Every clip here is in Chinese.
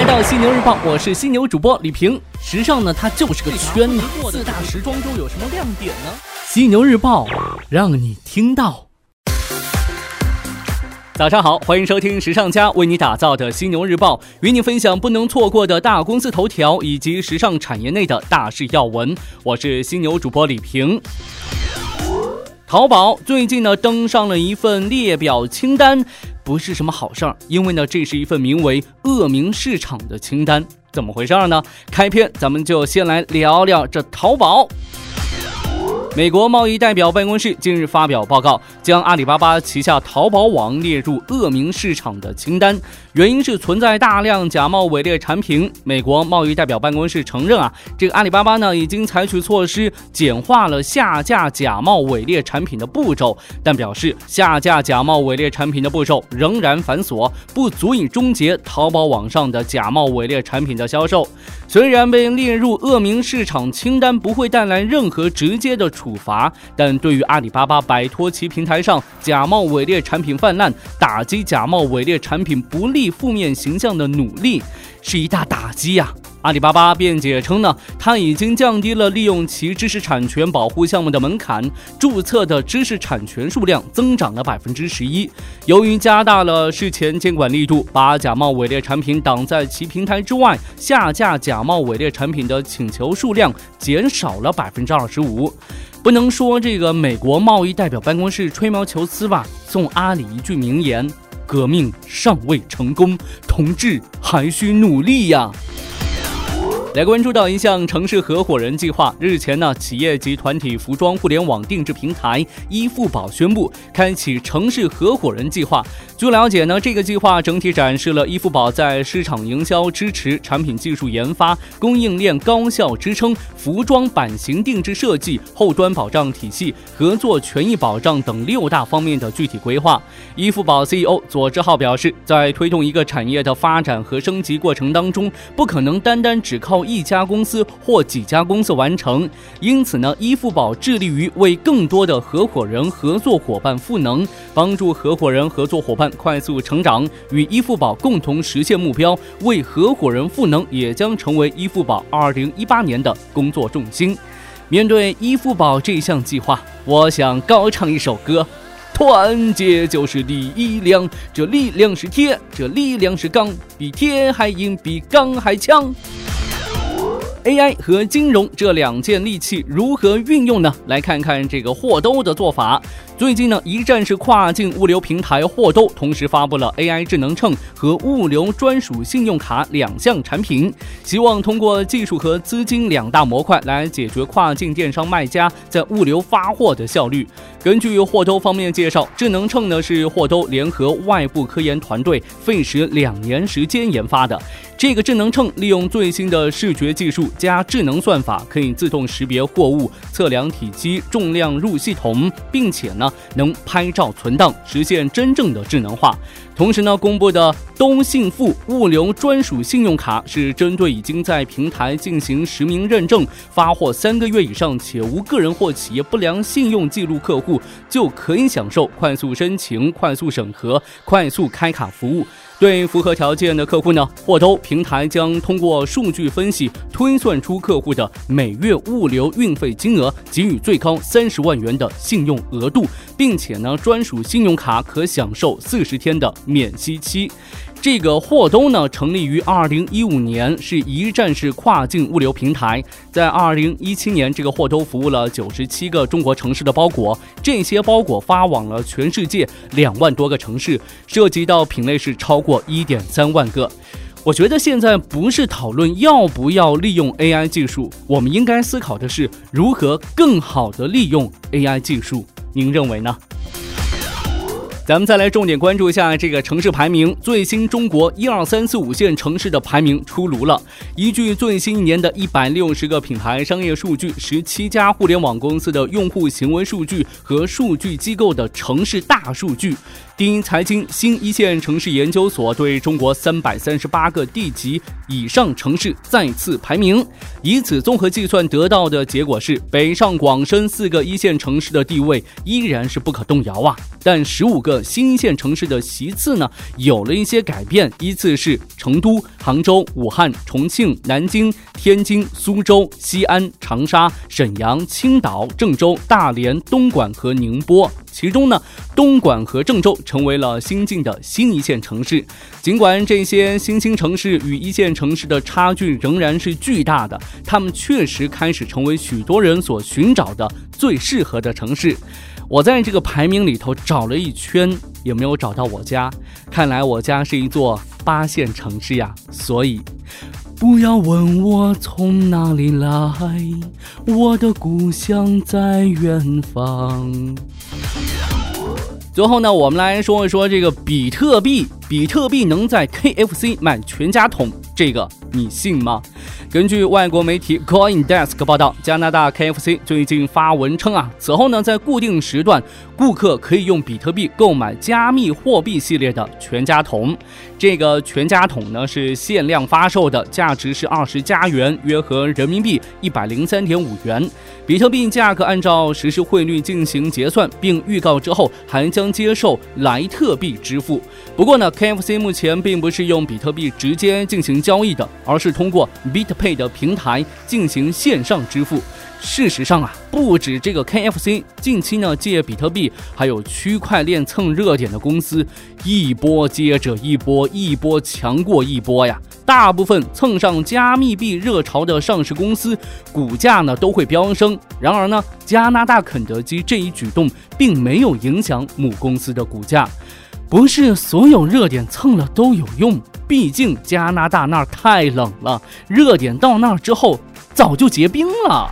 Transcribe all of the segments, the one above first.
来到犀牛日报，我是犀牛主播李平。时尚呢，它就是个圈子。四大时装周有什么亮点呢？犀牛日报让你听到。早上好，欢迎收听时尚家为你打造的犀牛日报，与你分享不能错过的大公司头条以及时尚产业内的大事要闻。我是犀牛主播李平。淘宝最近呢登上了一份列表清单，不是什么好事儿，因为呢这是一份名为“恶名市场”的清单，怎么回事儿呢？开篇咱们就先来聊聊这淘宝。美国贸易代表办公室近日发表报告，将阿里巴巴旗下淘宝网列入恶名市场的清单，原因是存在大量假冒伪劣产品。美国贸易代表办公室承认啊，这个阿里巴巴呢已经采取措施简化了下架假冒伪劣产品的步骤，但表示下架假冒伪劣产品的步骤仍然繁琐，不足以终结淘宝网上的假冒伪劣产品的销售。虽然被列入恶名市场清单不会带来任何直接的处罚，但对于阿里巴巴摆脱其平台上假冒伪劣产品泛滥、打击假冒伪劣产品不利负面形象的努力，是一大打击呀。阿里巴巴辩解称呢，它已经降低了利用其知识产权保护项目的门槛，注册的知识产权数量增长了百分之十一。由于加大了事前监管力度，把假冒伪劣产品挡在其平台之外，下架假冒伪劣产品的请求数量减少了百分之二十五。不能说这个美国贸易代表办公室吹毛求疵吧？送阿里一句名言：革命尚未成功，同志还需努力呀。来关注到一项城市合伙人计划。日前呢，企业及团体服装互联网定制平台依付宝宣布开启城市合伙人计划。据了解呢，这个计划整体展示了依付宝在市场营销支持、产品技术研发、供应链高效支撑、服装版型定制设计、后端保障体系、合作权益保障等六大方面的具体规划。依付宝 CEO 左志浩表示，在推动一个产业的发展和升级过程当中，不可能单单只靠。一家公司或几家公司完成，因此呢，依付宝致力于为更多的合伙人、合作伙伴赋能，帮助合伙人、合作伙伴快速成长，与依付宝共同实现目标。为合伙人赋能也将成为依付宝二零一八年的工作重心。面对依付宝这项计划，我想高唱一首歌。团结就是力量，这力量是铁，这力量是钢，比铁还硬，比钢还强。AI 和金融这两件利器如何运用呢？来看看这个货兜的做法。最近呢，一站式跨境物流平台货兜同时发布了 AI 智能秤和物流专属信用卡两项产品，希望通过技术和资金两大模块来解决跨境电商卖家在物流发货的效率。根据货兜方面介绍，智能秤呢是货兜联合外部科研团队费时两年时间研发的。这个智能秤利用最新的视觉技术加智能算法，可以自动识别货物、测量体积、重量入系统，并且呢。能拍照存档，实现真正的智能化。同时呢，公布的东信付物流专属信用卡是针对已经在平台进行实名认证、发货三个月以上且无个人或企业不良信用记录客户，就可以享受快速申请、快速审核、快速开卡服务。对符合条件的客户呢，货兜平台将通过数据分析推算出客户的每月物流运费金额，给予最高三十万元的信用额度，并且呢，专属信用卡可享受四十天的免息期。这个货兜呢，成立于二零一五年，是一站式跨境物流平台。在二零一七年，这个货兜服务了九十七个中国城市的包裹，这些包裹发往了全世界两万多个城市，涉及到品类是超过一点三万个。我觉得现在不是讨论要不要利用 AI 技术，我们应该思考的是如何更好的利用 AI 技术。您认为呢？咱们再来重点关注一下这个城市排名，最新中国一二三四五线城市的排名出炉了。依据最新一年的一百六十个品牌商业数据、十七家互联网公司的用户行为数据和数据机构的城市大数据。第一财经新一线城市研究所对中国三百三十八个地级以上城市再次排名，以此综合计算得到的结果是，北上广深四个一线城市的地位依然是不可动摇啊。但十五个新一线城市的席次呢，有了一些改变，依次是成都、杭州、武汉、重庆、南京、天津、苏州、西安、长沙、沈阳、青岛、郑州、大连、东莞和宁波。其中呢，东莞和郑州成为了新晋的新一线城市。尽管这些新兴城市与一线城市的差距仍然是巨大的，他们确实开始成为许多人所寻找的最适合的城市。我在这个排名里头找了一圈，也没有找到我家。看来我家是一座八线城市呀。所以，不要问我从哪里来，我的故乡在远方。最后呢，我们来说一说这个比特币。比特币能在 KFC 买全家桶，这个你信吗？根据外国媒体 CoinDesk 报道，加拿大 KFC 最近发文称啊，此后呢，在固定时段，顾客可以用比特币购买加密货币系列的全家桶。这个全家桶呢是限量发售的，价值是二十加元，约合人民币一百零三点五元。比特币价格按照实时汇率进行结算，并预告之后还将接受莱特币支付。不过呢。KFC 目前并不是用比特币直接进行交易的，而是通过 BitPay 的平台进行线上支付。事实上啊，不止这个 KFC，近期呢借比特币还有区块链蹭热点的公司一波接着一波，一波强过一波呀。大部分蹭上加密币热潮的上市公司股价呢都会飙升。然而呢，加拿大肯德基这一举动并没有影响母公司的股价。不是所有热点蹭了都有用，毕竟加拿大那儿太冷了，热点到那儿之后早就结冰了。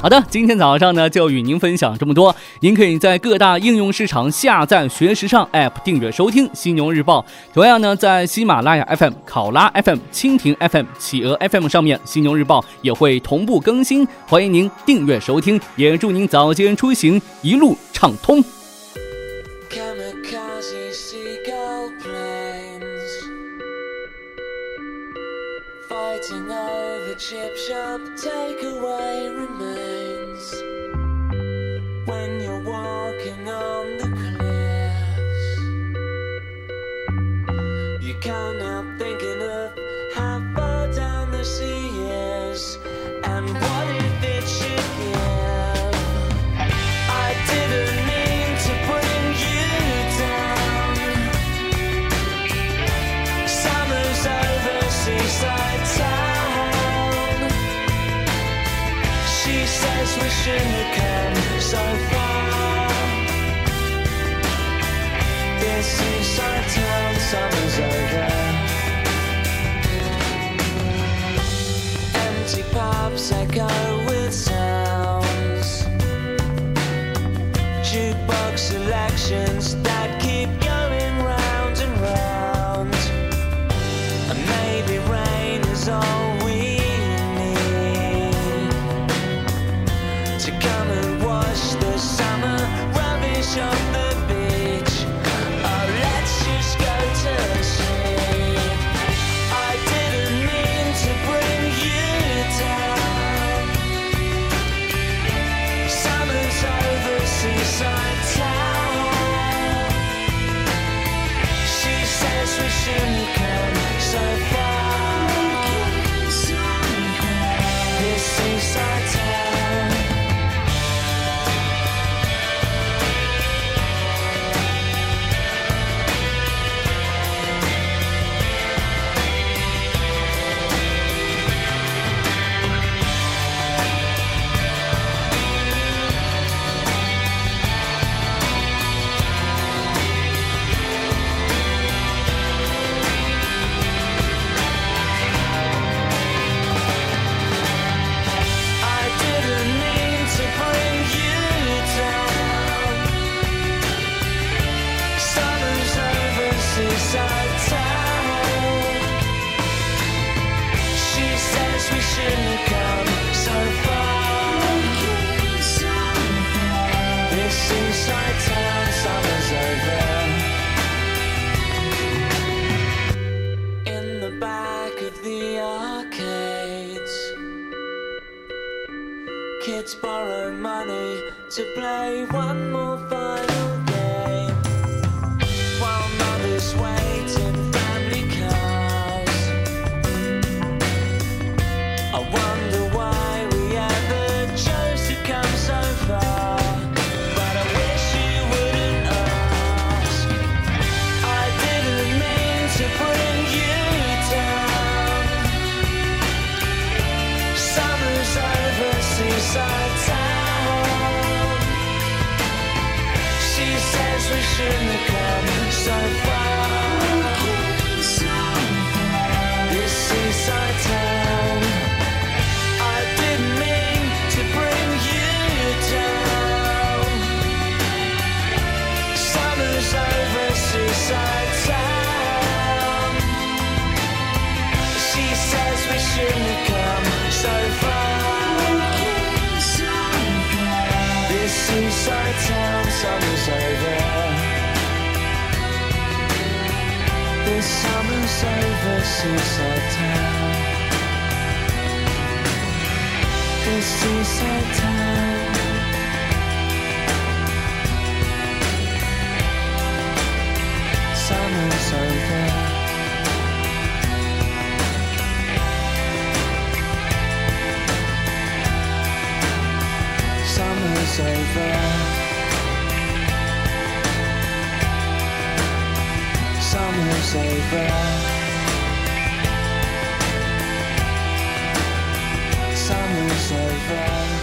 好的，今天早上呢就与您分享这么多。您可以在各大应用市场下载“学时尚 ”App，订阅收听《犀牛日报》。同样呢，在喜马拉雅 FM、考拉 FM、蜻蜓 FM、企鹅 FM 上面，《犀牛日报》也会同步更新。欢迎您订阅收听，也祝您早间出行一路畅通。chip shop takeaway remain seaside town. She says we shouldn't have come so far. This seaside town, summer's over. Empty pubs echo with Borrow money to play one more final shouldn't have come so far. Town, summer's over. This summer's over, seaside town. This seaside town. Summer's over. Summer's over. some will say fair.